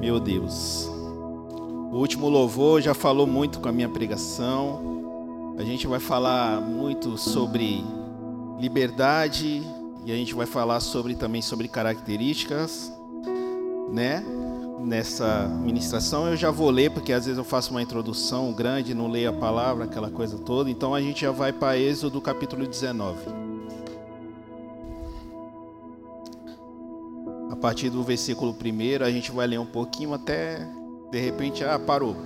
Meu Deus. O último louvor já falou muito com a minha pregação. A gente vai falar muito sobre liberdade e a gente vai falar sobre também sobre características, né? Nessa ministração eu já vou ler porque às vezes eu faço uma introdução grande, não leio a palavra, aquela coisa toda. Então a gente já vai para Êxodo capítulo 19. Partir do versículo 1, a gente vai ler um pouquinho até de repente, ah, parou.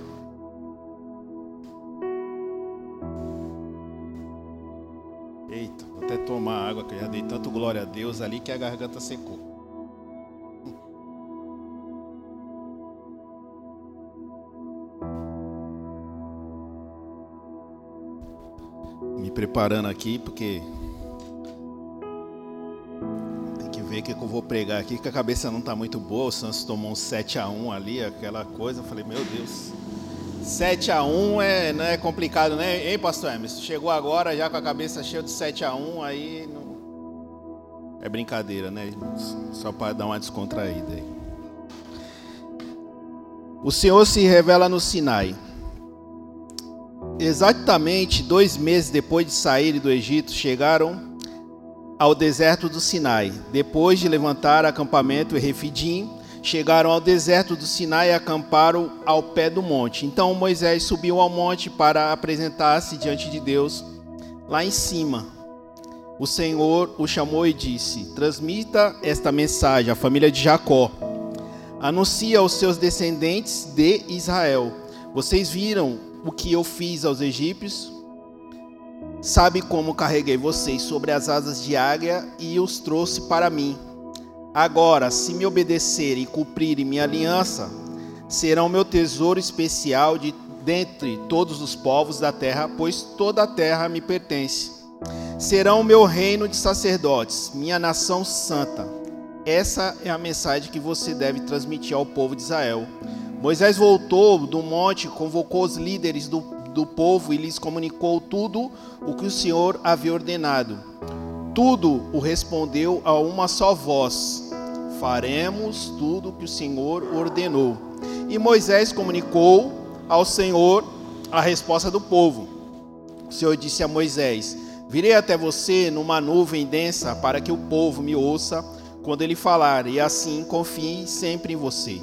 Eita, vou até tomar água, que eu já dei tanto glória a Deus ali que a garganta secou. Me preparando aqui, porque ver o que, eu vou pregar aqui, que a cabeça não está muito boa. O Santos tomou um 7 a 1 ali, aquela coisa. Eu falei, meu Deus. 7 a 1 é, não é complicado, né? Hein, pastor Emerson? Chegou agora já com a cabeça cheia de 7 a 1 aí não... é brincadeira, né? Só para dar uma descontraída aí. O Senhor se revela no Sinai. Exatamente dois meses depois de saírem do Egito, chegaram ao deserto do Sinai. Depois de levantar acampamento em Refidim, chegaram ao deserto do Sinai e acamparam ao pé do monte. Então Moisés subiu ao monte para apresentar-se diante de Deus lá em cima. O Senhor o chamou e disse: Transmita esta mensagem à família de Jacó. Anuncia aos seus descendentes de Israel: Vocês viram o que eu fiz aos egípcios? Sabe como carreguei vocês sobre as asas de águia e os trouxe para mim. Agora, se me obedecerem e cumprirem minha aliança, serão meu tesouro especial de dentre todos os povos da terra, pois toda a terra me pertence. Serão meu reino de sacerdotes, minha nação santa. Essa é a mensagem que você deve transmitir ao povo de Israel. Moisés voltou do monte, convocou os líderes do do povo e lhes comunicou tudo o que o Senhor havia ordenado. Tudo o respondeu a uma só voz: Faremos tudo o que o Senhor ordenou. E Moisés comunicou ao Senhor a resposta do povo. O Senhor disse a Moisés: Virei até você numa nuvem densa para que o povo me ouça quando ele falar, e assim confie sempre em você.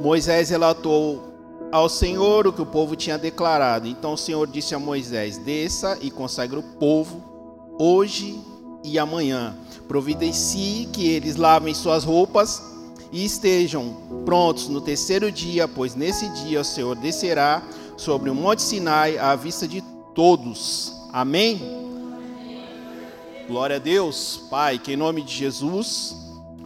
Moisés relatou ao Senhor o que o povo tinha declarado. Então o Senhor disse a Moisés: Desça e consagre o povo hoje e amanhã. Providencie que eles lavem suas roupas e estejam prontos no terceiro dia, pois nesse dia o Senhor descerá sobre o monte Sinai à vista de todos. Amém? Glória a Deus, Pai, que em nome de Jesus,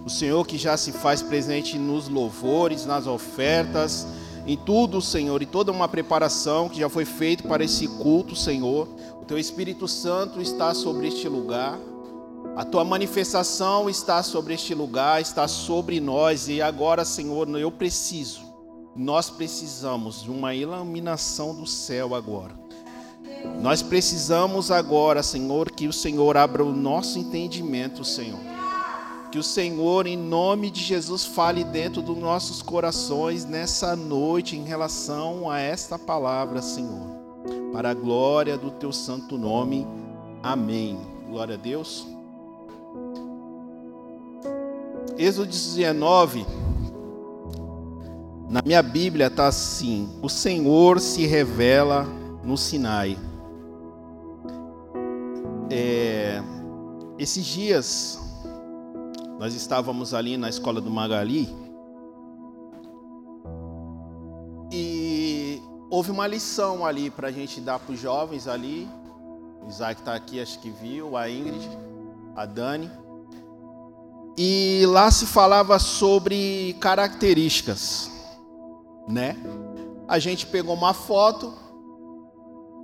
o Senhor que já se faz presente nos louvores, nas ofertas, em tudo, Senhor, e toda uma preparação que já foi feita para esse culto, Senhor. O Teu Espírito Santo está sobre este lugar. A tua manifestação está sobre este lugar, está sobre nós, e agora, Senhor, eu preciso, nós precisamos de uma iluminação do céu agora. Nós precisamos agora, Senhor, que o Senhor abra o nosso entendimento, Senhor que o Senhor, em nome de Jesus, fale dentro dos nossos corações nessa noite em relação a esta palavra, Senhor. Para a glória do teu santo nome. Amém. Glória a Deus. Êxodo 19. Na minha Bíblia está assim: O Senhor se revela no Sinai. É, esses dias nós estávamos ali na escola do Magali e houve uma lição ali para a gente dar para os jovens ali. O Isaac está aqui, acho que viu, a Ingrid, a Dani. E lá se falava sobre características, né? A gente pegou uma foto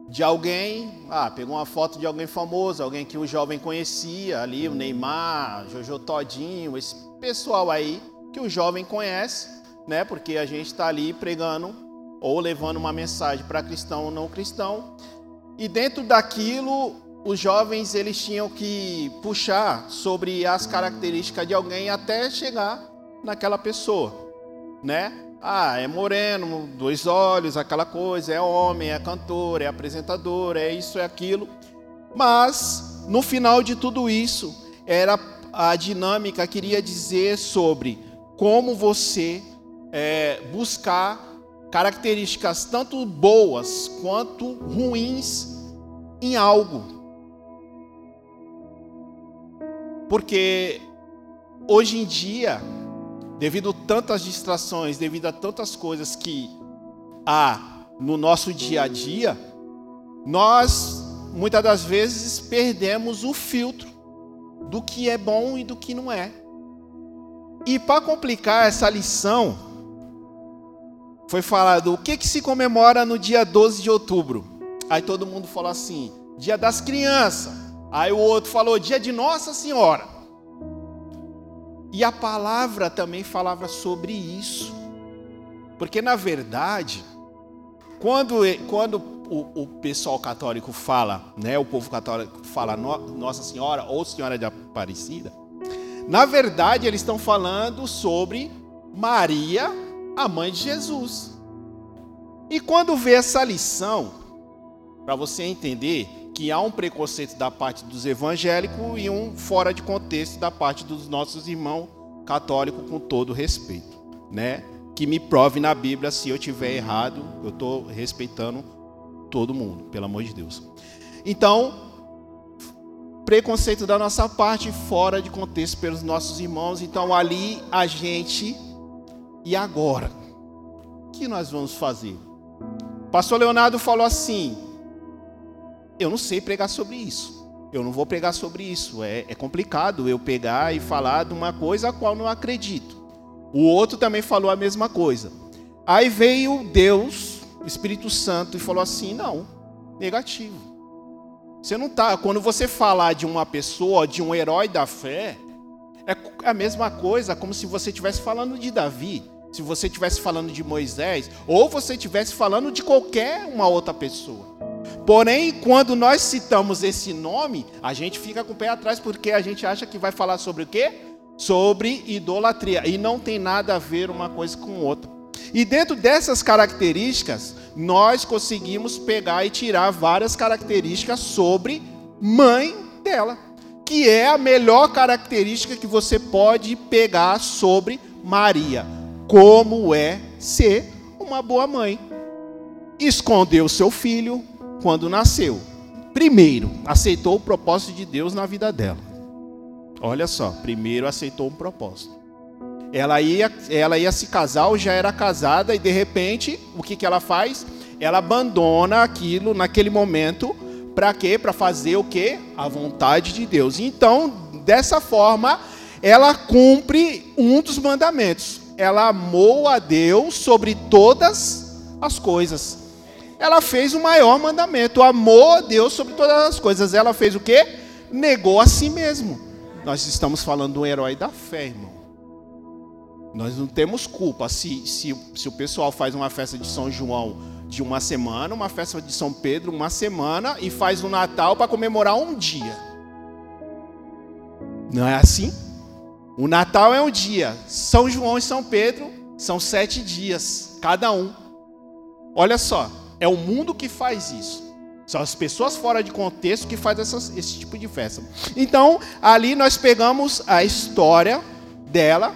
de alguém, ah, pegou uma foto de alguém famoso, alguém que o jovem conhecia ali, o Neymar, Jojo Todinho, esse pessoal aí que o jovem conhece, né? Porque a gente está ali pregando ou levando uma mensagem para cristão ou não cristão. E dentro daquilo, os jovens eles tinham que puxar sobre as características de alguém até chegar naquela pessoa, né? Ah, é moreno, dois olhos, aquela coisa, é homem, é cantor, é apresentador, é isso, é aquilo. Mas, no final de tudo isso, era a dinâmica queria dizer sobre como você é, buscar características tanto boas quanto ruins em algo. Porque hoje em dia, devido a tantas distrações, devido a tantas coisas que há no nosso dia a dia, nós muitas das vezes perdemos o filtro do que é bom e do que não é. E para complicar essa lição, foi falado o que, que se comemora no dia 12 de outubro. Aí todo mundo falou assim: Dia das Crianças. Aí o outro falou dia de Nossa Senhora. E a palavra também falava sobre isso. Porque na verdade, quando, quando o, o pessoal católico fala, né, o povo católico fala Nossa Senhora ou Senhora de Aparecida, na verdade eles estão falando sobre Maria, a mãe de Jesus. E quando vê essa lição, para você entender que há um preconceito da parte dos evangélicos e um fora de contexto da parte dos nossos irmãos católicos, com todo respeito, né? Que me prove na Bíblia se eu tiver errado, eu estou respeitando todo mundo, pelo amor de Deus. Então, preconceito da nossa parte fora de contexto pelos nossos irmãos. Então, ali a gente e agora, o que nós vamos fazer? Pastor Leonardo falou assim: eu não sei pregar sobre isso. Eu não vou pregar sobre isso. É, é complicado eu pegar e falar de uma coisa a qual não acredito. O outro também falou a mesma coisa. Aí veio Deus, Espírito Santo, e falou assim: não, negativo. Você não tá. Quando você falar de uma pessoa, de um herói da fé, é a mesma coisa como se você estivesse falando de Davi, se você estivesse falando de Moisés, ou você estivesse falando de qualquer uma outra pessoa. Porém, quando nós citamos esse nome, a gente fica com o pé atrás porque a gente acha que vai falar sobre o quê? Sobre idolatria. E não tem nada a ver uma coisa com outra. E dentro dessas características, nós conseguimos pegar e tirar várias características sobre mãe dela, que é a melhor característica que você pode pegar sobre Maria, como é ser uma boa mãe. Escondeu seu filho, quando nasceu, primeiro aceitou o propósito de Deus na vida dela. Olha só, primeiro aceitou um propósito. Ela ia, ela ia se casar ou já era casada e de repente, o que, que ela faz? Ela abandona aquilo naquele momento para quê? Para fazer o quê? A vontade de Deus. Então, dessa forma, ela cumpre um dos mandamentos. Ela amou a Deus sobre todas as coisas ela fez o maior mandamento, amou a Deus sobre todas as coisas. Ela fez o quê? Negou a si mesmo. Nós estamos falando de um herói da fé, irmão. Nós não temos culpa se, se, se o pessoal faz uma festa de São João de uma semana, uma festa de São Pedro uma semana e faz o Natal para comemorar um dia. Não é assim? O Natal é um dia, São João e São Pedro são sete dias, cada um. Olha só, é o mundo que faz isso. São as pessoas fora de contexto que fazem essas, esse tipo de festa. Então, ali nós pegamos a história dela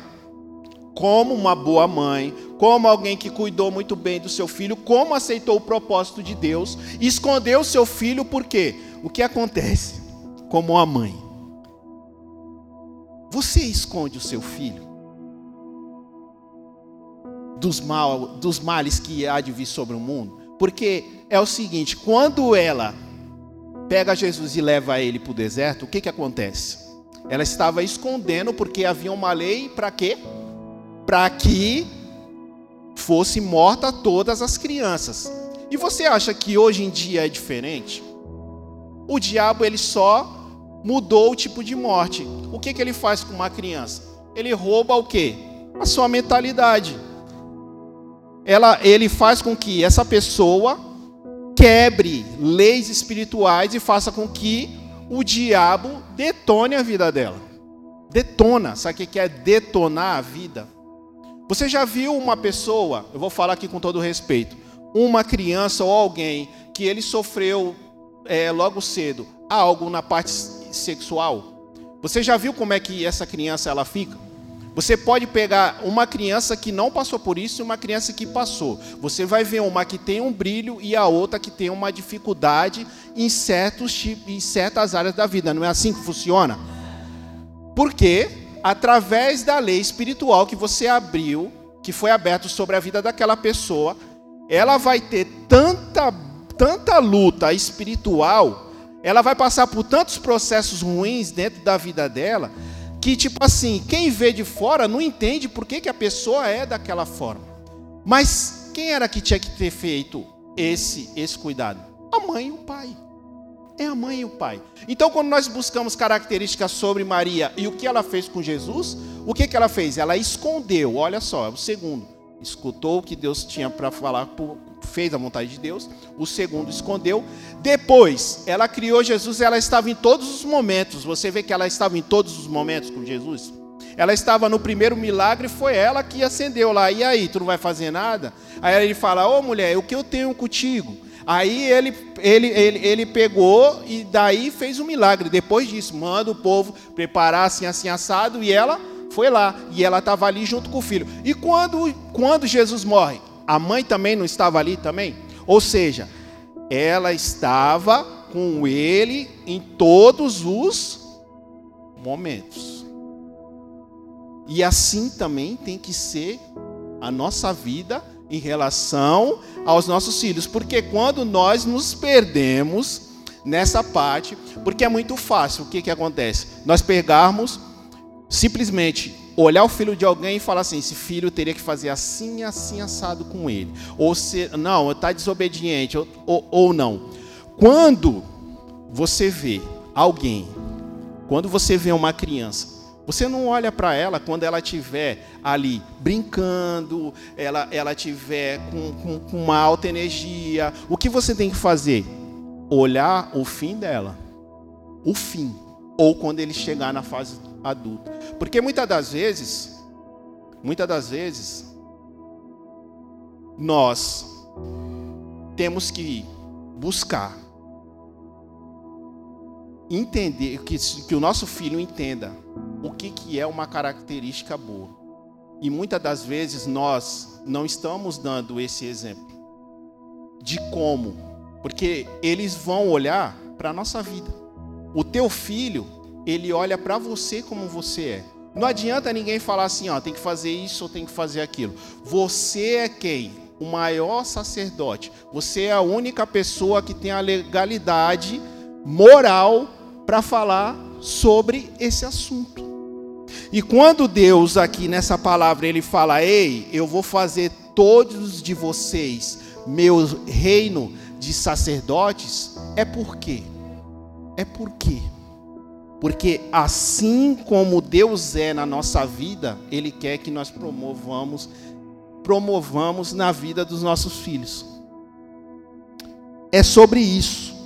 como uma boa mãe, como alguém que cuidou muito bem do seu filho, como aceitou o propósito de Deus, escondeu o seu filho, por quê? O que acontece como uma mãe? Você esconde o seu filho dos, mal, dos males que há de vir sobre o mundo? Porque é o seguinte: quando ela pega Jesus e leva ele para o deserto, o que, que acontece? Ela estava escondendo porque havia uma lei para quê? Para que fosse morta todas as crianças. E você acha que hoje em dia é diferente? O diabo ele só mudou o tipo de morte. O que, que ele faz com uma criança? Ele rouba o quê? A sua mentalidade ela, ele faz com que essa pessoa quebre leis espirituais e faça com que o diabo detone a vida dela. Detona. Sabe o que é detonar a vida? Você já viu uma pessoa, eu vou falar aqui com todo respeito, uma criança ou alguém que ele sofreu é, logo cedo algo na parte sexual? Você já viu como é que essa criança ela fica? Você pode pegar uma criança que não passou por isso e uma criança que passou. Você vai ver uma que tem um brilho e a outra que tem uma dificuldade em, certos, em certas áreas da vida. Não é assim que funciona? Porque, através da lei espiritual que você abriu, que foi aberto sobre a vida daquela pessoa, ela vai ter tanta, tanta luta espiritual, ela vai passar por tantos processos ruins dentro da vida dela que tipo assim, quem vê de fora não entende por que, que a pessoa é daquela forma. Mas quem era que tinha que ter feito esse esse cuidado? A mãe e o pai. É a mãe e o pai. Então, quando nós buscamos características sobre Maria e o que ela fez com Jesus, o que, que ela fez? Ela escondeu. Olha só, é o segundo. Escutou o que Deus tinha para falar fez a vontade de Deus, o segundo escondeu. Depois, ela criou Jesus, ela estava em todos os momentos. Você vê que ela estava em todos os momentos com Jesus? Ela estava no primeiro milagre, foi ela que acendeu lá. E aí, tu não vai fazer nada? Aí ele fala: Ô mulher, o que eu tenho contigo? Aí ele, ele, ele, ele pegou e daí fez um milagre. Depois disso, manda o povo preparar assim, assim, assado. E ela foi lá. E ela estava ali junto com o filho. E quando, quando Jesus morre? A mãe também não estava ali também? Ou seja, ela estava com ele em todos os momentos. E assim também tem que ser a nossa vida em relação aos nossos filhos, porque quando nós nos perdemos nessa parte, porque é muito fácil, o que, que acontece? Nós pegarmos simplesmente olhar o filho de alguém e falar assim: esse filho teria que fazer assim, assim, assado com ele. Ou se, não, está desobediente, ou, ou, ou não. Quando você vê alguém, quando você vê uma criança, você não olha para ela quando ela estiver ali brincando, ela ela com, com, com, uma alta energia. O que você tem que fazer? Olhar o fim dela. O fim. Ou quando ele chegar na fase adulta. Porque muitas das vezes, muitas das vezes, nós temos que buscar entender que, que o nosso filho entenda o que, que é uma característica boa. E muitas das vezes nós não estamos dando esse exemplo de como, porque eles vão olhar para a nossa vida. O teu filho ele olha para você como você é. Não adianta ninguém falar assim, ó, tem que fazer isso ou tem que fazer aquilo. Você é quem? O maior sacerdote. Você é a única pessoa que tem a legalidade moral para falar sobre esse assunto. E quando Deus aqui nessa palavra ele fala: "Ei, eu vou fazer todos de vocês meu reino de sacerdotes", é por quê? É por quê? Porque assim como Deus é na nossa vida, Ele quer que nós promovamos, promovamos na vida dos nossos filhos. É sobre isso.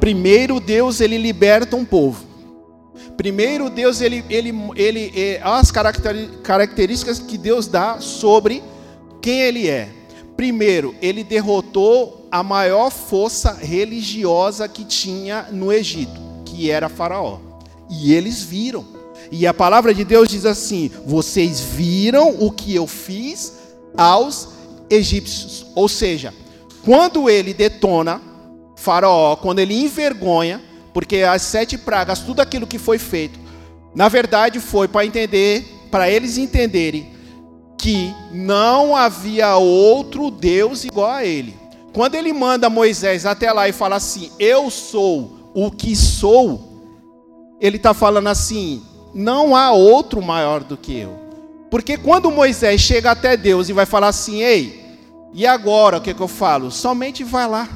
Primeiro Deus ele liberta um povo. Primeiro Deus ele ele ele, ele as características que Deus dá sobre quem ele é. Primeiro, ele derrotou a maior força religiosa que tinha no Egito que era Faraó. E eles viram. E a palavra de Deus diz assim: Vocês viram o que eu fiz aos egípcios. Ou seja, quando ele detona Faraó, quando ele envergonha, porque as sete pragas, tudo aquilo que foi feito, na verdade foi para entender, para eles entenderem que não havia outro Deus igual a ele. Quando ele manda Moisés até lá e fala assim: Eu sou o que sou, ele está falando assim: não há outro maior do que eu. Porque quando Moisés chega até Deus e vai falar assim: ei, e agora o que, que eu falo? Somente vai lá.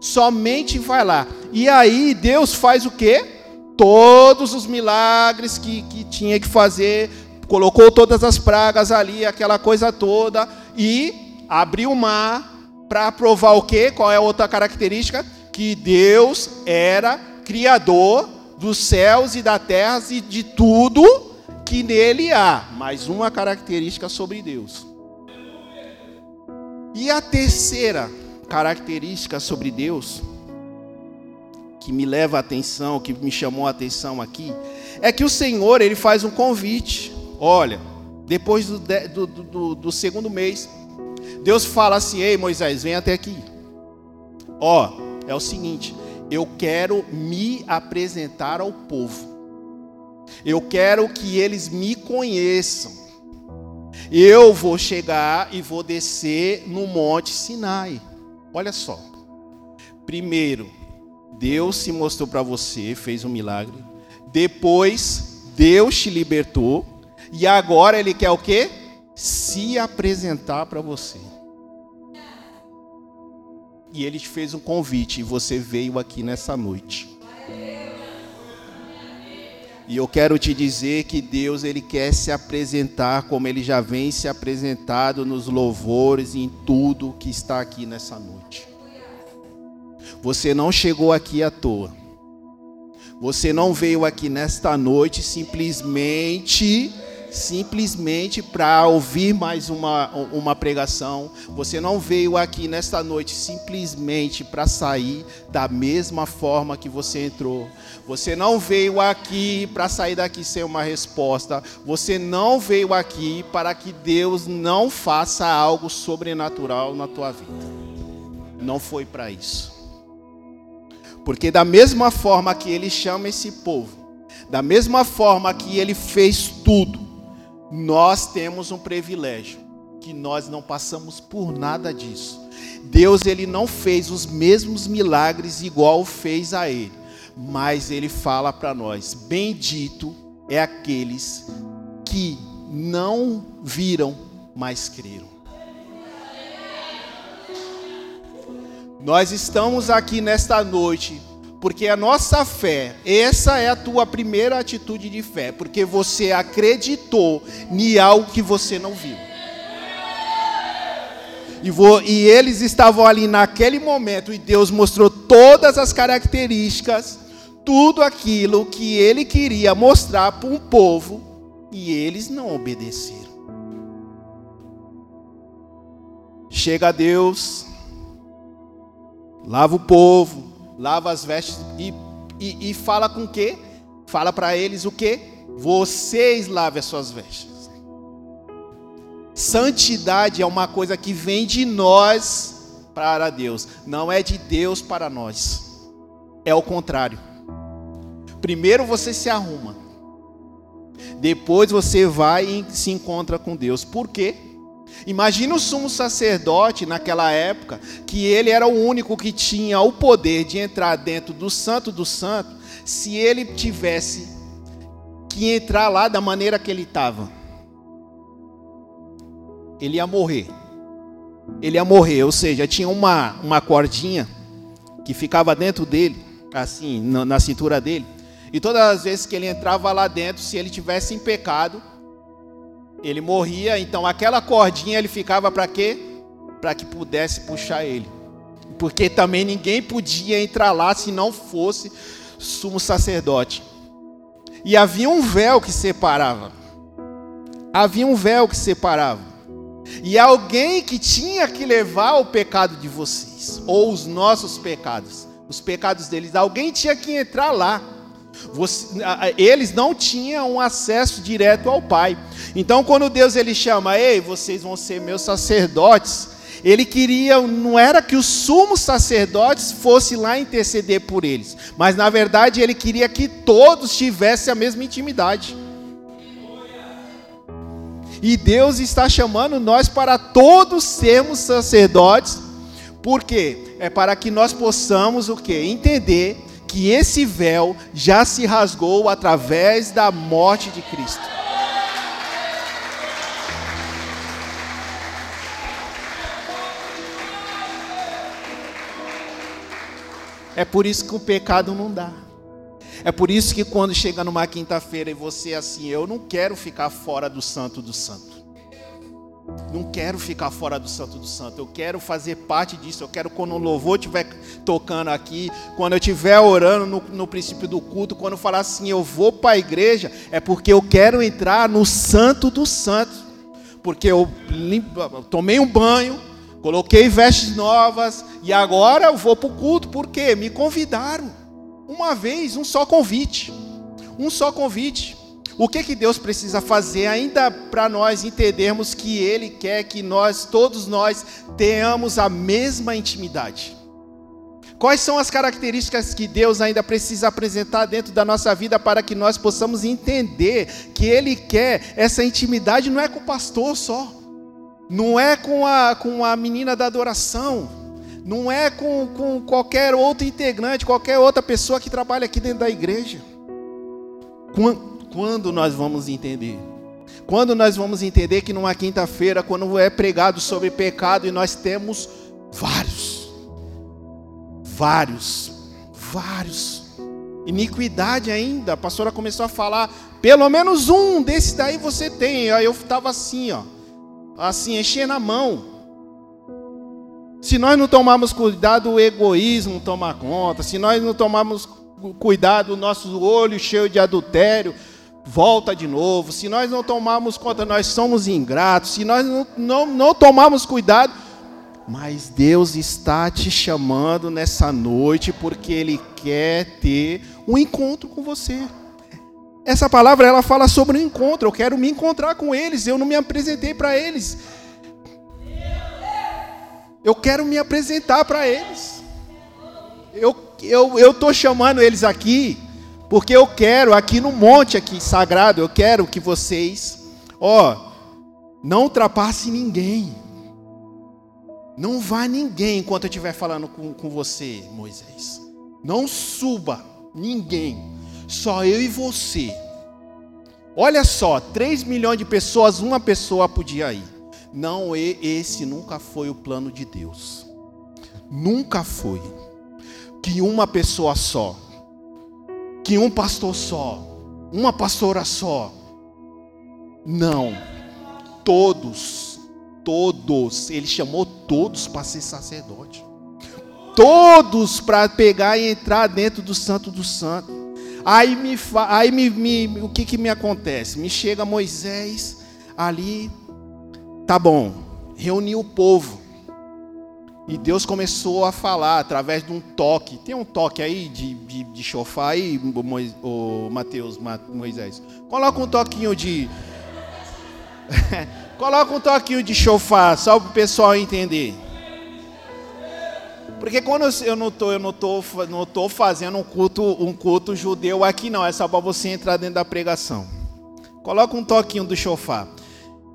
Somente vai lá. E aí Deus faz o quê? Todos os milagres que, que tinha que fazer, colocou todas as pragas ali, aquela coisa toda, e abriu o mar para provar o quê? Qual é a outra característica? Que Deus era criador dos céus e da terra e de tudo que nele há mais uma característica sobre Deus. E a terceira característica sobre Deus, que me leva a atenção, que me chamou a atenção aqui, é que o Senhor ele faz um convite. Olha, depois do, do, do, do segundo mês, Deus fala assim: Ei Moisés, vem até aqui. Ó, é o seguinte, eu quero me apresentar ao povo. Eu quero que eles me conheçam. Eu vou chegar e vou descer no Monte Sinai. Olha só. Primeiro, Deus se mostrou para você, fez um milagre. Depois, Deus te libertou. E agora Ele quer o quê? Se apresentar para você. E Ele te fez um convite e você veio aqui nessa noite. E eu quero te dizer que Deus ele quer se apresentar como ele já vem se apresentado nos louvores em tudo que está aqui nessa noite. Você não chegou aqui à toa. Você não veio aqui nesta noite simplesmente simplesmente para ouvir mais uma, uma pregação. Você não veio aqui nesta noite simplesmente para sair da mesma forma que você entrou. Você não veio aqui para sair daqui sem uma resposta. Você não veio aqui para que Deus não faça algo sobrenatural na tua vida. Não foi para isso. Porque da mesma forma que ele chama esse povo, da mesma forma que ele fez tudo, nós temos um privilégio, que nós não passamos por nada disso. Deus ele não fez os mesmos milagres igual fez a ele, mas ele fala para nós: bendito é aqueles que não viram, mas creram. Nós estamos aqui nesta noite porque a nossa fé, essa é a tua primeira atitude de fé, porque você acreditou em algo que você não viu. E, vou, e eles estavam ali naquele momento, e Deus mostrou todas as características, tudo aquilo que ele queria mostrar para um povo, e eles não obedeceram. Chega Deus, lava o povo, lava as vestes e, e, e fala com o quê? Fala para eles o quê? Vocês lavem as suas vestes. Santidade é uma coisa que vem de nós para Deus, não é de Deus para nós. É o contrário. Primeiro você se arruma, depois você vai e se encontra com Deus. Por quê? Imagina o sumo sacerdote naquela época, que ele era o único que tinha o poder de entrar dentro do santo do santo, se ele tivesse que entrar lá da maneira que ele estava. Ele ia morrer. Ele ia morrer, ou seja, tinha uma, uma cordinha que ficava dentro dele, assim, na, na cintura dele. E todas as vezes que ele entrava lá dentro, se ele tivesse em pecado, ele morria, então aquela cordinha ele ficava para quê? Para que pudesse puxar ele. Porque também ninguém podia entrar lá se não fosse sumo sacerdote. E havia um véu que separava. Havia um véu que separava. E alguém que tinha que levar o pecado de vocês, ou os nossos pecados, os pecados deles, alguém tinha que entrar lá. Você, eles não tinham acesso direto ao Pai. Então, quando Deus ele chama, ei, vocês vão ser meus sacerdotes, ele queria, não era que os sumos sacerdotes fossem lá interceder por eles, mas na verdade ele queria que todos tivessem a mesma intimidade. E Deus está chamando nós para todos sermos sacerdotes, porque é para que nós possamos o que? Entender que esse véu já se rasgou através da morte de Cristo. É por isso que o pecado não dá. É por isso que quando chega numa quinta-feira e você é assim, eu não quero ficar fora do santo do santo. Não quero ficar fora do Santo do Santo. Eu quero fazer parte disso. Eu quero quando o louvor estiver tocando aqui, quando eu estiver orando no, no princípio do culto, quando eu falar assim, eu vou para a igreja, é porque eu quero entrar no Santo do Santo. Porque eu tomei um banho, coloquei vestes novas e agora eu vou para o culto. Por quê? Me convidaram. Uma vez, um só convite. Um só convite. O que, que Deus precisa fazer ainda para nós entendermos que Ele quer que nós, todos nós, tenhamos a mesma intimidade? Quais são as características que Deus ainda precisa apresentar dentro da nossa vida para que nós possamos entender que Ele quer essa intimidade não é com o pastor só, não é com a, com a menina da adoração, não é com, com qualquer outro integrante, qualquer outra pessoa que trabalha aqui dentro da igreja. Quando nós vamos entender? Quando nós vamos entender que numa quinta-feira, quando é pregado sobre pecado, e nós temos vários, vários, vários, iniquidade ainda, a pastora começou a falar, pelo menos um desse daí você tem, aí eu estava assim, ó, assim, enchendo a mão. Se nós não tomarmos cuidado, o egoísmo toma conta, se nós não tomarmos cuidado, o nosso olho cheio de adultério, volta de novo. Se nós não tomarmos conta, nós somos ingratos. Se nós não, não, não tomarmos cuidado, mas Deus está te chamando nessa noite porque Ele quer ter um encontro com você. Essa palavra ela fala sobre um encontro. Eu quero me encontrar com eles. Eu não me apresentei para eles. Eu quero me apresentar para eles. Eu eu tô chamando eles aqui porque eu quero aqui no monte aqui sagrado, eu quero que vocês, ó, não ultrapasse ninguém. Não vá ninguém enquanto eu estiver falando com, com você, Moisés. Não suba ninguém. Só eu e você. Olha só, 3 milhões de pessoas, uma pessoa podia ir. Não, esse nunca foi o plano de Deus. Nunca foi. Que uma pessoa só que um pastor só, uma pastora só. Não. Todos, todos, ele chamou todos para ser sacerdote. Todos para pegar e entrar dentro do Santo do Santo. Aí me, aí me, me o que que me acontece? Me chega Moisés ali, tá bom, reuniu o povo. E Deus começou a falar através de um toque. Tem um toque aí de, de, de chofar aí, o Mateus, Moisés. Coloca um toquinho de. Coloca um toquinho de chofar, só para o pessoal entender. Porque quando eu não estou, eu não tô, não tô fazendo um culto, um culto judeu aqui não, é só para você entrar dentro da pregação. Coloca um toquinho do chofar.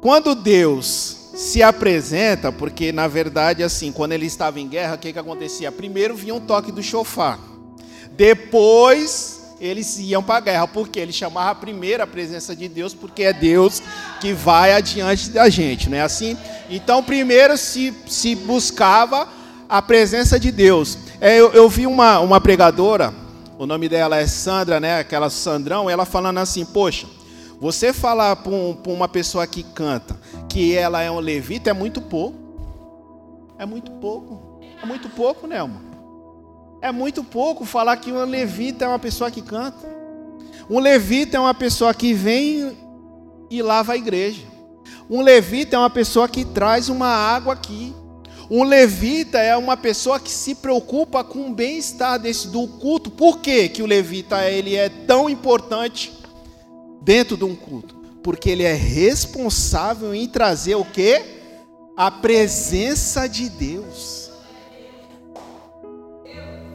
Quando Deus se apresenta, porque na verdade, assim, quando ele estava em guerra, o que, que acontecia? Primeiro vinha um toque do chofar, depois eles iam para a guerra, porque ele chamava a primeira a presença de Deus, porque é Deus que vai adiante da gente, não é assim? Então, primeiro se, se buscava a presença de Deus. É, eu, eu vi uma, uma pregadora, o nome dela é Sandra, né? Aquela Sandrão, ela falando assim, poxa. Você falar para um, uma pessoa que canta que ela é um levita é muito pouco. É muito pouco. É muito pouco, né, irmão? É muito pouco falar que um levita é uma pessoa que canta. Um levita é uma pessoa que vem e lava a igreja. Um levita é uma pessoa que traz uma água aqui. Um levita é uma pessoa que se preocupa com o bem-estar desse do culto. Por que, que o levita ele é tão importante dentro de um culto? Porque ele é responsável em trazer o que? A presença de Deus.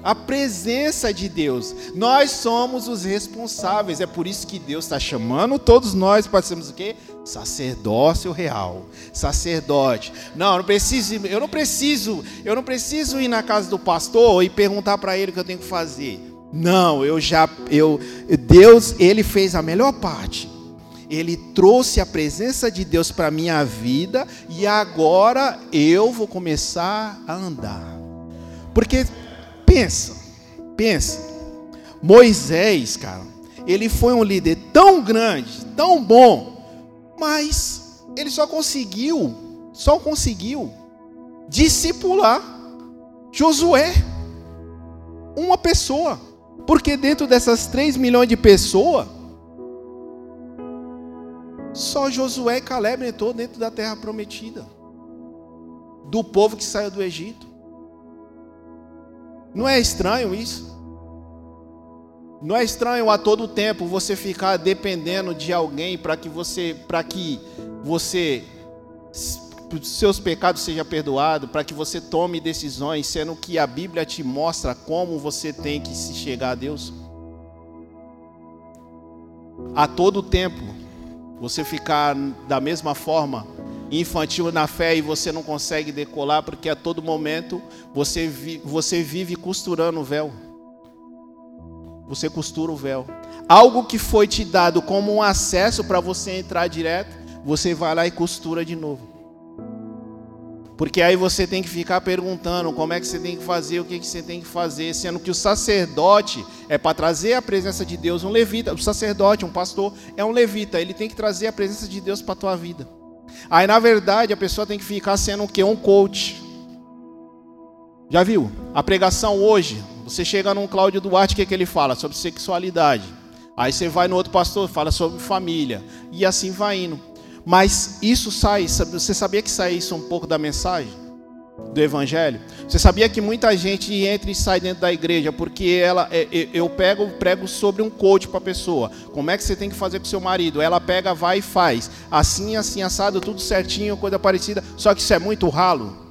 A presença de Deus. Nós somos os responsáveis. É por isso que Deus está chamando todos nós para sermos o quê? Sacerdócio real. Sacerdote. Não, eu não preciso, eu não preciso, eu não preciso ir na casa do pastor e perguntar para ele o que eu tenho que fazer. Não, eu já, eu, Deus, ele fez a melhor parte. Ele trouxe a presença de Deus para minha vida e agora eu vou começar a andar. Porque pensa, pensa. Moisés, cara, ele foi um líder tão grande, tão bom, mas ele só conseguiu só conseguiu discipular Josué. Uma pessoa. Porque dentro dessas 3 milhões de pessoas, só Josué e Caleb entrou dentro da terra prometida. Do povo que saiu do Egito. Não é estranho isso? Não é estranho a todo tempo você ficar dependendo de alguém para que você, para que você seus pecados sejam perdoados, para que você tome decisões, sendo que a Bíblia te mostra como você tem que se chegar a Deus? A todo tempo você ficar da mesma forma infantil na fé e você não consegue decolar porque a todo momento você, vi, você vive costurando o véu você costura o véu. Algo que foi te dado como um acesso para você entrar direto, você vai lá e costura de novo. Porque aí você tem que ficar perguntando como é que você tem que fazer, o que, que você tem que fazer, sendo que o sacerdote é para trazer a presença de Deus, um levita, o sacerdote, um pastor, é um levita, ele tem que trazer a presença de Deus para a tua vida. Aí na verdade a pessoa tem que ficar sendo o que? Um coach. Já viu? A pregação hoje, você chega num Cláudio Duarte, o que, é que ele fala? Sobre sexualidade. Aí você vai no outro pastor, fala sobre família. E assim vai indo. Mas isso sai, você sabia que sai isso um pouco da mensagem? Do Evangelho? Você sabia que muita gente entra e sai dentro da igreja porque ela, é, é, eu pego, prego sobre um coach para a pessoa. Como é que você tem que fazer com seu marido? Ela pega, vai e faz. Assim, assim, assado, tudo certinho, coisa parecida. Só que isso é muito ralo.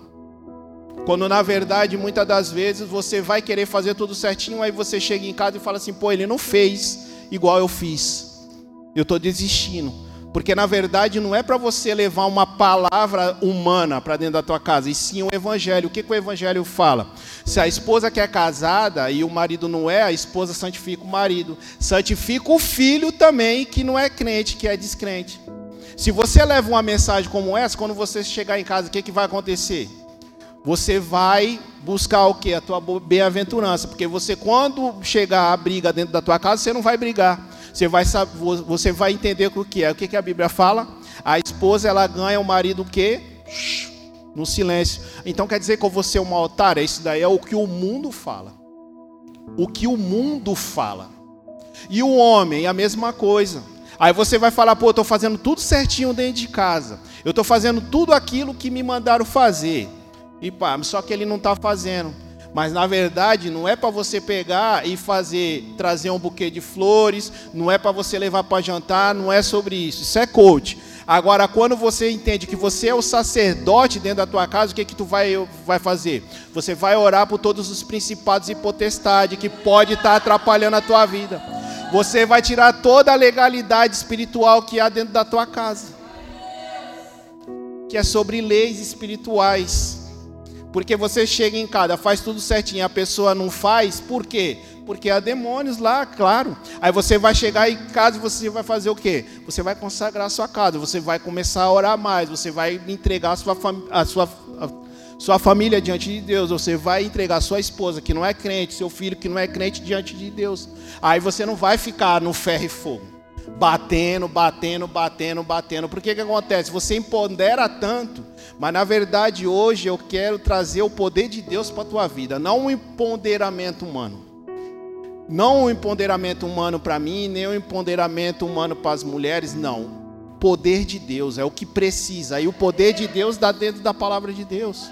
Quando na verdade, muitas das vezes, você vai querer fazer tudo certinho, aí você chega em casa e fala assim: pô, ele não fez igual eu fiz. Eu estou desistindo. Porque na verdade não é para você levar uma palavra humana para dentro da tua casa, e sim o evangelho. O que, que o evangelho fala? Se a esposa que é casada e o marido não é, a esposa santifica o marido. Santifica o filho também, que não é crente, que é descrente. Se você leva uma mensagem como essa, quando você chegar em casa, o que, que vai acontecer? você vai buscar o que? A tua bem-aventurança. Porque você, quando chegar a briga dentro da tua casa, você não vai brigar. Você vai, você vai entender o que é. O que, que a Bíblia fala? A esposa, ela ganha o marido o quê? No silêncio. Então quer dizer que vou ser uma otária? Isso daí é o que o mundo fala. O que o mundo fala. E o homem, a mesma coisa. Aí você vai falar, pô, eu estou fazendo tudo certinho dentro de casa. Eu estou fazendo tudo aquilo que me mandaram fazer. E pá, só que ele não está fazendo. Mas na verdade não é para você pegar e fazer, trazer um buquê de flores, não é para você levar para jantar, não é sobre isso. Isso é coach. Agora, quando você entende que você é o sacerdote dentro da tua casa, o que que tu vai, vai fazer? Você vai orar por todos os principados e potestades que pode estar tá atrapalhando a tua vida. Você vai tirar toda a legalidade espiritual que há dentro da tua casa. Que é sobre leis espirituais. Porque você chega em casa, faz tudo certinho, a pessoa não faz, por quê? Porque há demônios lá, claro. Aí você vai chegar em casa e você vai fazer o quê? Você vai consagrar a sua casa, você vai começar a orar mais, você vai entregar a sua, a sua, a sua família diante de Deus, você vai entregar a sua esposa, que não é crente, seu filho que não é crente diante de Deus. Aí você não vai ficar no ferro e fogo, batendo, batendo, batendo, batendo. Porque que acontece? Você empodera tanto mas na verdade hoje eu quero trazer o poder de Deus para tua vida, não um empoderamento humano. Não um empoderamento humano para mim, nem um empoderamento humano para as mulheres, não. Poder de Deus é o que precisa. E o poder de Deus dá dentro da palavra de Deus.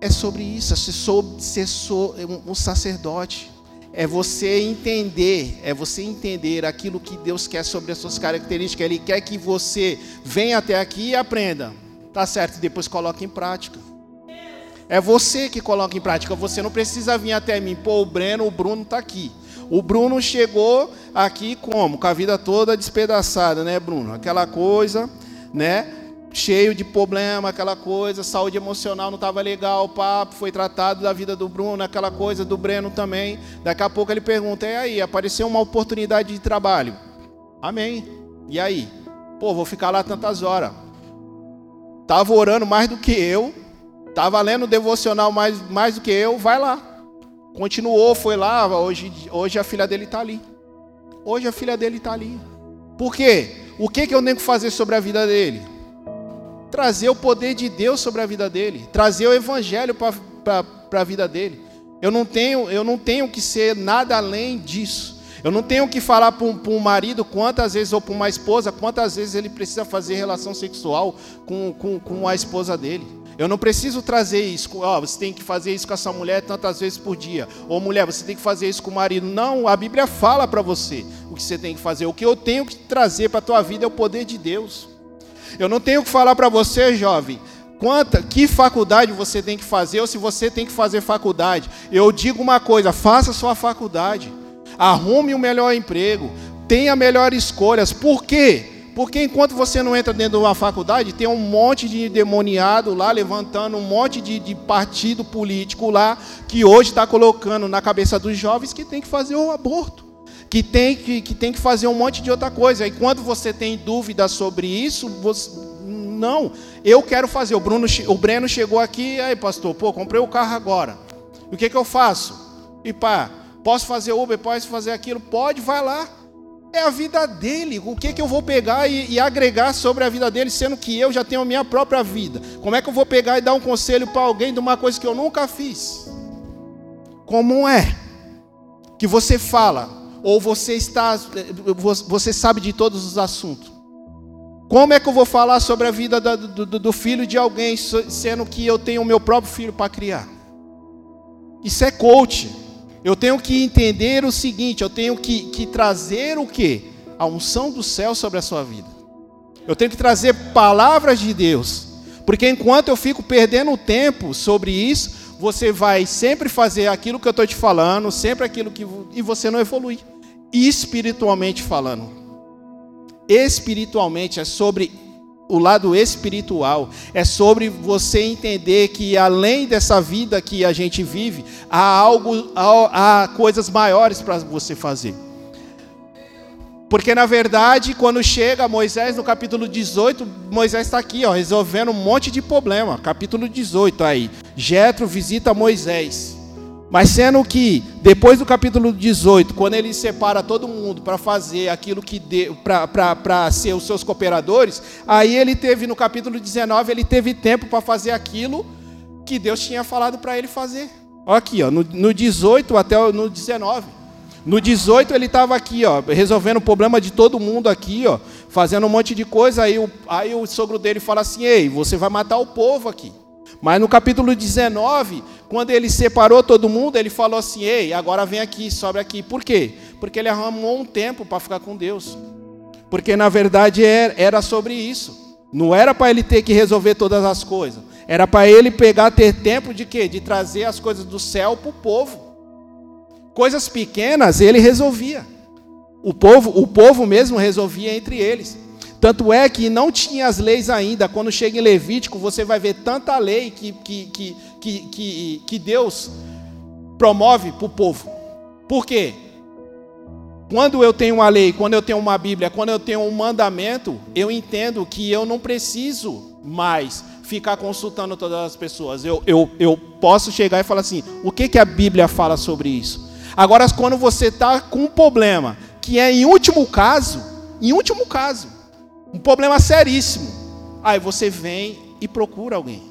É sobre isso, é ser, ser um sacerdote é você entender, é você entender aquilo que Deus quer sobre as suas características. Ele quer que você venha até aqui e aprenda. Tá certo? Depois coloque em prática. É você que coloca em prática. Você não precisa vir até mim. Pô, o Breno, o Bruno está aqui. O Bruno chegou aqui como? Com a vida toda despedaçada, né, Bruno? Aquela coisa, né? Cheio de problema, aquela coisa, saúde emocional não estava legal, o papo foi tratado da vida do Bruno, aquela coisa do Breno também. Daqui a pouco ele pergunta: "E aí, apareceu uma oportunidade de trabalho?" Amém. E aí? Pô, vou ficar lá tantas horas. Tava orando mais do que eu, tava lendo devocional mais, mais do que eu, vai lá. Continuou, foi lá, hoje, hoje a filha dele está ali. Hoje a filha dele está ali. Por quê? O que, que eu tenho que fazer sobre a vida dele? Trazer o poder de Deus sobre a vida dele, trazer o evangelho para a vida dele. Eu não tenho, eu não tenho que ser nada além disso. Eu não tenho que falar para um, marido quantas vezes, ou para uma esposa, quantas vezes ele precisa fazer relação sexual com, com, com a esposa dele. Eu não preciso trazer isso, oh, você tem que fazer isso com essa mulher tantas vezes por dia. Ou mulher, você tem que fazer isso com o marido. Não, a Bíblia fala para você o que você tem que fazer. O que eu tenho que trazer para a tua vida é o poder de Deus. Eu não tenho que falar para você, jovem, quanta, que faculdade você tem que fazer ou se você tem que fazer faculdade. Eu digo uma coisa, faça sua faculdade. Arrume o um melhor emprego, tenha melhores escolhas. Por quê? Porque enquanto você não entra dentro de uma faculdade, tem um monte de demoniado lá levantando um monte de, de partido político lá que hoje está colocando na cabeça dos jovens que tem que fazer o aborto, que tem que, que tem que fazer um monte de outra coisa. E quando você tem dúvidas sobre isso, você, não, eu quero fazer. O Bruno, o Breno chegou aqui, aí pastor, pô, comprei o carro agora. O que que eu faço? E pá, posso fazer Uber, posso fazer aquilo? Pode, vai lá. É a vida dele. O que, que eu vou pegar e, e, agregar sobre a vida dele, sendo que eu já tenho a minha própria vida? Como é que eu vou pegar e dar um conselho para alguém de uma coisa que eu nunca fiz? Como é que você fala, ou você está, você sabe de todos os assuntos? Como é que eu vou falar sobre a vida do, do, do filho de alguém, sendo que eu tenho o meu próprio filho para criar? Isso é coach. Eu tenho que entender o seguinte: eu tenho que, que trazer o que? A unção do céu sobre a sua vida. Eu tenho que trazer palavras de Deus. Porque enquanto eu fico perdendo tempo sobre isso, você vai sempre fazer aquilo que eu estou te falando, sempre aquilo que. e você não evolui. Espiritualmente falando. Espiritualmente é sobre o lado espiritual, é sobre você entender que além dessa vida que a gente vive, há algo, há, há coisas maiores para você fazer. Porque na verdade, quando chega Moisés no capítulo 18, Moisés está aqui, ó, resolvendo um monte de problema. Capítulo 18 aí. Jetro visita Moisés. Mas sendo que, depois do capítulo 18, quando ele separa todo mundo para fazer aquilo que para ser os seus cooperadores, aí ele teve, no capítulo 19, ele teve tempo para fazer aquilo que Deus tinha falado para ele fazer. Aqui, ó, no, no 18 até no 19. No 18 ele estava aqui, ó, resolvendo o problema de todo mundo aqui, ó, fazendo um monte de coisa. Aí o, aí o sogro dele fala assim: Ei, você vai matar o povo aqui. Mas no capítulo 19, quando ele separou todo mundo, ele falou assim: Ei, agora vem aqui, sobe aqui. Por quê? Porque ele arrumou um tempo para ficar com Deus. Porque na verdade era sobre isso. Não era para ele ter que resolver todas as coisas. Era para ele pegar, ter tempo de quê? De trazer as coisas do céu para o povo. Coisas pequenas ele resolvia. O povo, o povo mesmo resolvia entre eles. Tanto é que não tinha as leis ainda. Quando chega em Levítico, você vai ver tanta lei que, que, que, que, que, que Deus promove para o povo. Por quê? Quando eu tenho uma lei, quando eu tenho uma Bíblia, quando eu tenho um mandamento, eu entendo que eu não preciso mais ficar consultando todas as pessoas. Eu, eu, eu posso chegar e falar assim: o que, que a Bíblia fala sobre isso? Agora, quando você está com um problema, que é em último caso, em último caso, um problema seríssimo. Aí você vem e procura alguém.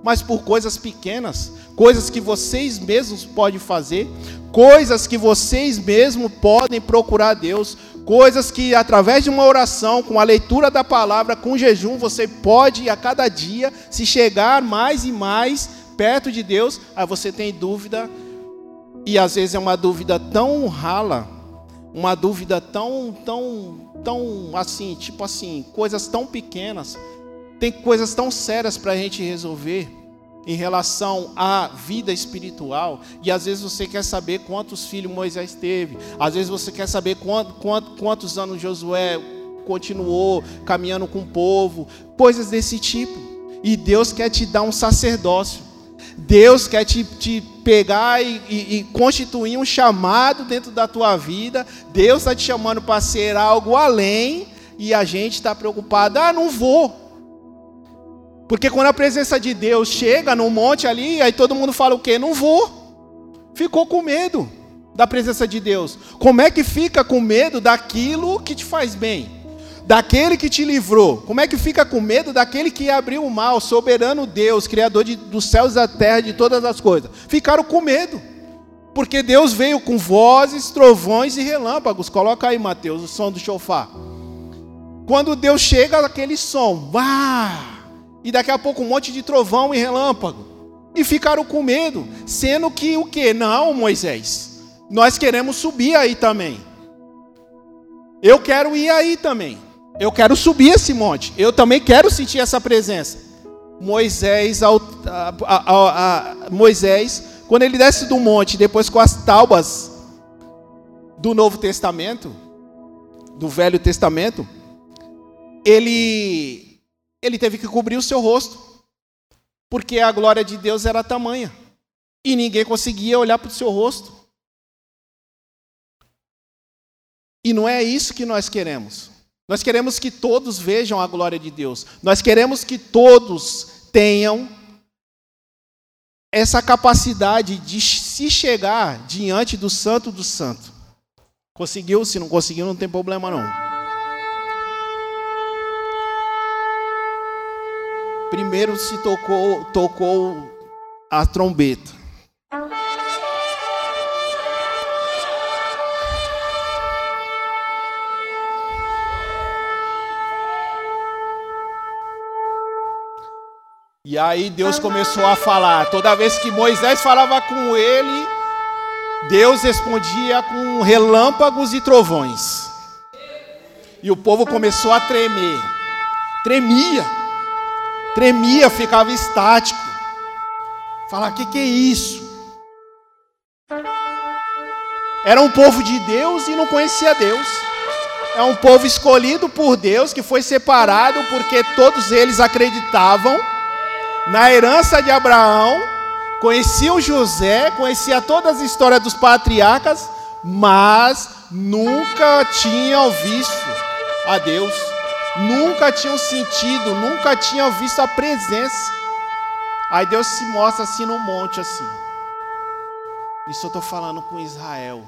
Mas por coisas pequenas, coisas que vocês mesmos podem fazer, coisas que vocês mesmos podem procurar Deus, coisas que através de uma oração, com a leitura da palavra, com jejum, você pode a cada dia se chegar mais e mais perto de Deus. Aí você tem dúvida e às vezes é uma dúvida tão rala, uma dúvida tão tão tão assim, tipo assim, coisas tão pequenas, tem coisas tão sérias para a gente resolver em relação à vida espiritual. E às vezes você quer saber quantos filhos Moisés teve, às vezes você quer saber quantos, anos Josué continuou caminhando com o povo, coisas desse tipo. E Deus quer te dar um sacerdócio. Deus quer te, te pegar e, e, e, constituir um chamado dentro da tua vida. Deus está te chamando para ser algo além. E a gente está preocupado, ah, não vou. Porque quando a presença de Deus chega no monte ali, aí todo mundo fala o quê? Não vou. Ficou com medo da presença de Deus. Como é que fica com medo daquilo que te faz bem? Daquele que te livrou? Como é que fica com medo daquele que abriu o mal, soberano Deus, criador de, dos céus e da terra, de todas as coisas? Ficaram com medo. Porque Deus veio com vozes, trovões e relâmpagos. Coloca aí, Mateus, o som do chofar. Quando Deus chega, aquele som, vá! E daqui a pouco um monte de trovão e relâmpago. E ficaram com medo, sendo que o que? Não, Moisés. Nós queremos subir aí também. Eu quero ir aí também. Eu quero subir esse monte. Eu também quero sentir essa presença. Moisés, a, a, a, Moisés, quando ele desce do monte, depois com as taubas do Novo Testamento, do Velho Testamento, ele, ele teve que cobrir o seu rosto, porque a glória de Deus era tamanha, e ninguém conseguia olhar para o seu rosto. E não é isso que nós queremos. Nós queremos que todos vejam a glória de Deus. Nós queremos que todos tenham essa capacidade de se chegar diante do Santo do Santo. Conseguiu? Se não conseguiu, não tem problema não. primeiro se tocou, tocou a trombeta. E aí Deus começou a falar. Toda vez que Moisés falava com ele, Deus respondia com relâmpagos e trovões. E o povo começou a tremer. Tremia tremia, ficava estático. Falar: o que, que é isso? Era um povo de Deus e não conhecia Deus. É um povo escolhido por Deus, que foi separado porque todos eles acreditavam na herança de Abraão, conheciam José, conhecia todas as histórias dos patriarcas, mas nunca tinham visto a Deus nunca tinham sentido, nunca tinham visto a presença. Aí Deus se mostra assim no monte, assim. Isso eu estou falando com Israel.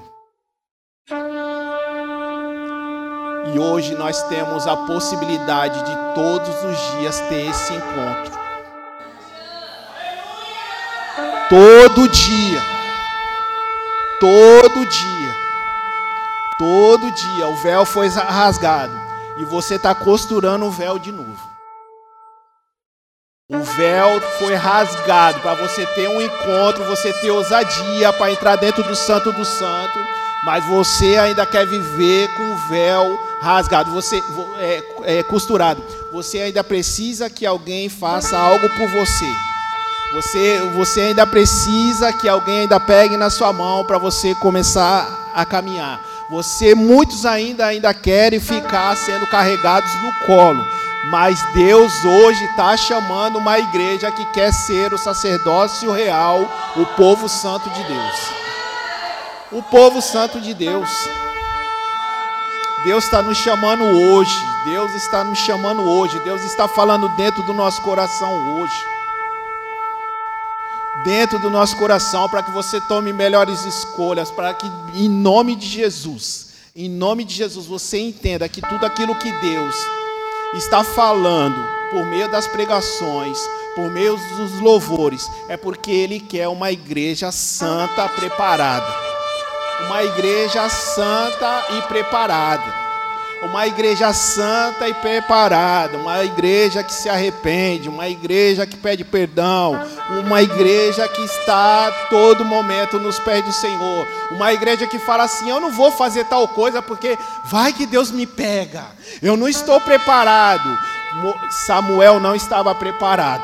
E hoje nós temos a possibilidade de todos os dias ter esse encontro. Todo dia. Todo dia. Todo dia. O véu foi rasgado e você está costurando o véu de novo. O véu foi rasgado para você ter um encontro, você ter ousadia para entrar dentro do Santo do Santo, mas você ainda quer viver com o véu rasgado, você é, é costurado. Você ainda precisa que alguém faça algo por você. Você, você ainda precisa que alguém ainda pegue na sua mão para você começar a caminhar. Você, muitos ainda, ainda querem ficar sendo carregados no colo. Mas Deus hoje está chamando uma igreja que quer ser o sacerdócio real, o povo santo de Deus. O povo santo de Deus. Deus está nos chamando hoje. Deus está nos chamando hoje. Deus está falando dentro do nosso coração hoje dentro do nosso coração para que você tome melhores escolhas, para que, em nome de Jesus, em nome de Jesus, você entenda que tudo aquilo que Deus está falando por meio das pregações, por meio dos louvores, é porque Ele quer uma igreja santa preparada. Uma igreja santa e preparada uma igreja santa e preparada, uma igreja que se arrepende, uma igreja que pede perdão, uma igreja que está a todo momento nos pés do Senhor, uma igreja que fala assim: eu não vou fazer tal coisa porque vai que Deus me pega, eu não estou preparado. Samuel não estava preparado,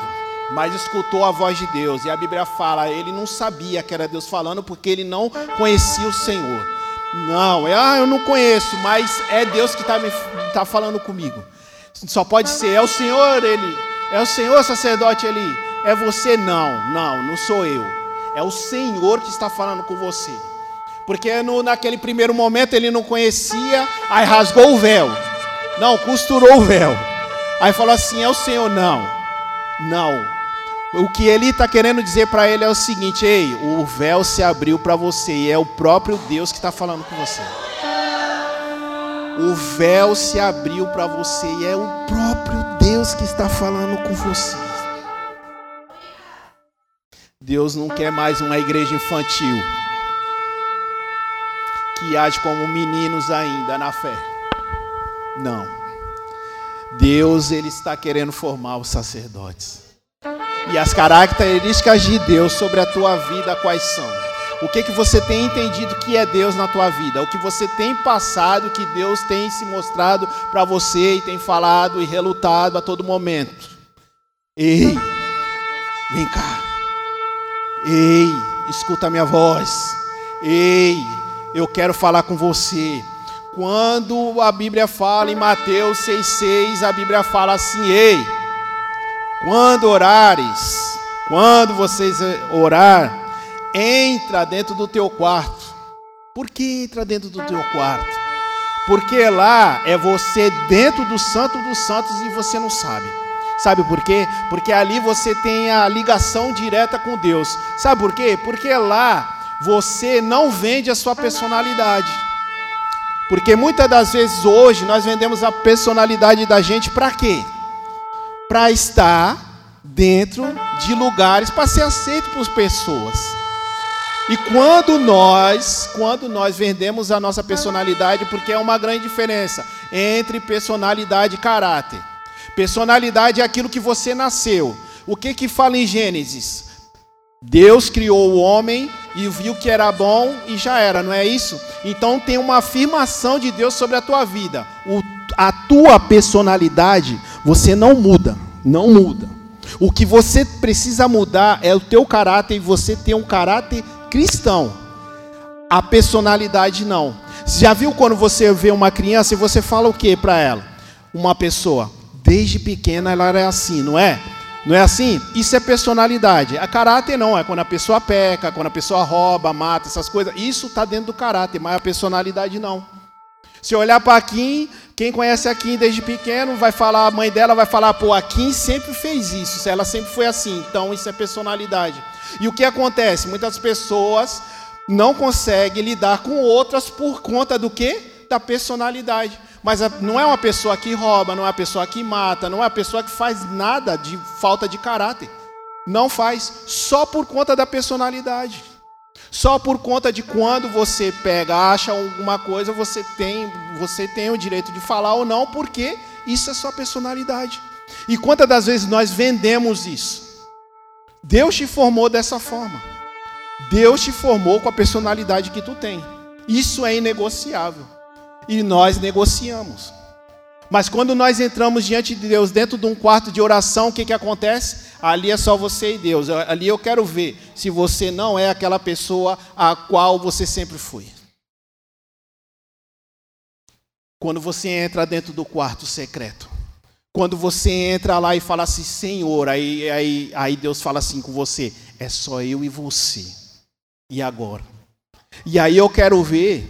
mas escutou a voz de Deus, e a Bíblia fala: ele não sabia que era Deus falando porque ele não conhecia o Senhor. Não, é, ah, eu não conheço, mas é Deus que está tá falando comigo. Só pode ser, é o Senhor, ele, é o Senhor sacerdote, ele, é você? Não, não, não sou eu. É o Senhor que está falando com você. Porque no, naquele primeiro momento ele não conhecia, aí rasgou o véu. Não, costurou o véu. Aí falou assim: é o Senhor? Não, não, o que ele está querendo dizer para ele é o seguinte: ei, o véu se abriu para você e é o próprio Deus que está falando com você. o véu se abriu para você e é o próprio Deus que está falando com você. Deus não quer mais uma igreja infantil que age como meninos ainda na fé. Não. Deus ele está querendo formar os sacerdotes. E as características de Deus sobre a tua vida quais são? O que que você tem entendido que é Deus na tua vida? O que você tem passado que Deus tem se mostrado para você e tem falado e relutado a todo momento? Ei, vem cá. Ei, escuta a minha voz. Ei, eu quero falar com você. Quando a Bíblia fala em Mateus 6,6, a Bíblia fala assim: Ei, quando orares, quando vocês orar, entra dentro do teu quarto. Por que entra dentro do teu quarto? Porque lá é você dentro do santo dos santos e você não sabe. Sabe por quê? Porque ali você tem a ligação direta com Deus. Sabe por quê? Porque lá você não vende a sua personalidade. Porque muitas das vezes hoje nós vendemos a personalidade da gente para quê? Para estar dentro de lugares para ser aceito por pessoas. E quando nós, quando nós vendemos a nossa personalidade, porque é uma grande diferença entre personalidade e caráter. Personalidade é aquilo que você nasceu. O que que fala em Gênesis? Deus criou o homem e viu que era bom e já era, não é isso? Então tem uma afirmação de Deus sobre a tua vida. O, a tua personalidade você não muda, não muda. O que você precisa mudar é o teu caráter e você ter um caráter cristão. A personalidade não. Já viu quando você vê uma criança e você fala o que para ela? Uma pessoa, desde pequena ela é assim, não é? Não é assim? Isso é personalidade. A caráter não, é quando a pessoa peca, quando a pessoa rouba, mata, essas coisas. Isso está dentro do caráter, mas a personalidade não. Se olhar para a Kim, quem conhece a Kim desde pequeno vai falar, a mãe dela vai falar, pô, a Kim sempre fez isso, ela sempre foi assim. Então isso é personalidade. E o que acontece? Muitas pessoas não conseguem lidar com outras por conta do que? Da personalidade. Mas não é uma pessoa que rouba, não é uma pessoa que mata, não é uma pessoa que faz nada de falta de caráter. Não faz, só por conta da personalidade. Só por conta de quando você pega, acha alguma coisa, você tem, você tem o direito de falar ou não, porque isso é sua personalidade. E quantas das vezes nós vendemos isso? Deus te formou dessa forma. Deus te formou com a personalidade que tu tem. Isso é inegociável. E nós negociamos. Mas quando nós entramos diante de Deus, dentro de um quarto de oração, o que, que acontece? Ali é só você e Deus. Ali eu quero ver se você não é aquela pessoa a qual você sempre foi. Quando você entra dentro do quarto secreto, quando você entra lá e fala assim, Senhor, aí, aí, aí Deus fala assim com você: é só eu e você. E agora? E aí eu quero ver,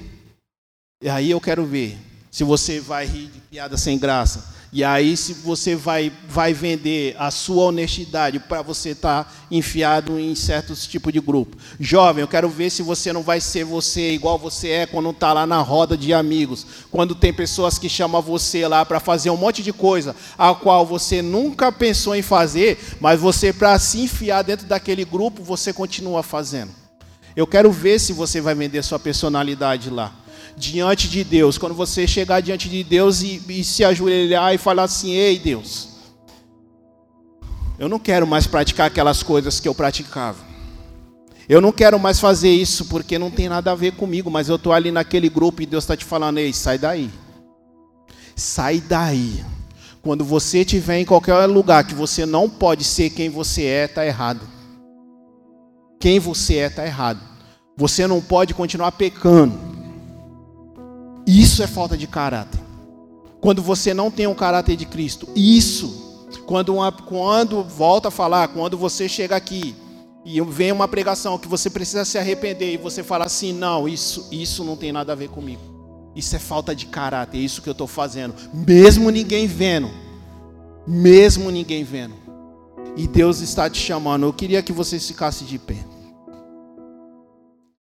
e aí eu quero ver se você vai rir de piada sem graça, e aí, se você vai, vai vender a sua honestidade para você estar tá enfiado em certos tipos de grupo. Jovem, eu quero ver se você não vai ser você igual você é quando está lá na roda de amigos. Quando tem pessoas que chamam você lá para fazer um monte de coisa, a qual você nunca pensou em fazer, mas você, para se enfiar dentro daquele grupo, você continua fazendo. Eu quero ver se você vai vender sua personalidade lá diante de Deus, quando você chegar diante de Deus e, e se ajoelhar e falar assim: Ei, Deus, eu não quero mais praticar aquelas coisas que eu praticava. Eu não quero mais fazer isso porque não tem nada a ver comigo, mas eu estou ali naquele grupo e Deus está te falando: Ei, sai daí. Sai daí. Quando você estiver em qualquer lugar que você não pode ser quem você é, está errado. Quem você é, está errado. Você não pode continuar pecando. Isso é falta de caráter. Quando você não tem o caráter de Cristo, isso, quando, uma, quando volta a falar, quando você chega aqui e vem uma pregação que você precisa se arrepender e você fala assim, não, isso, isso não tem nada a ver comigo. Isso é falta de caráter, é isso que eu estou fazendo, mesmo ninguém vendo, mesmo ninguém vendo. E Deus está te chamando. Eu queria que você ficasse de pé.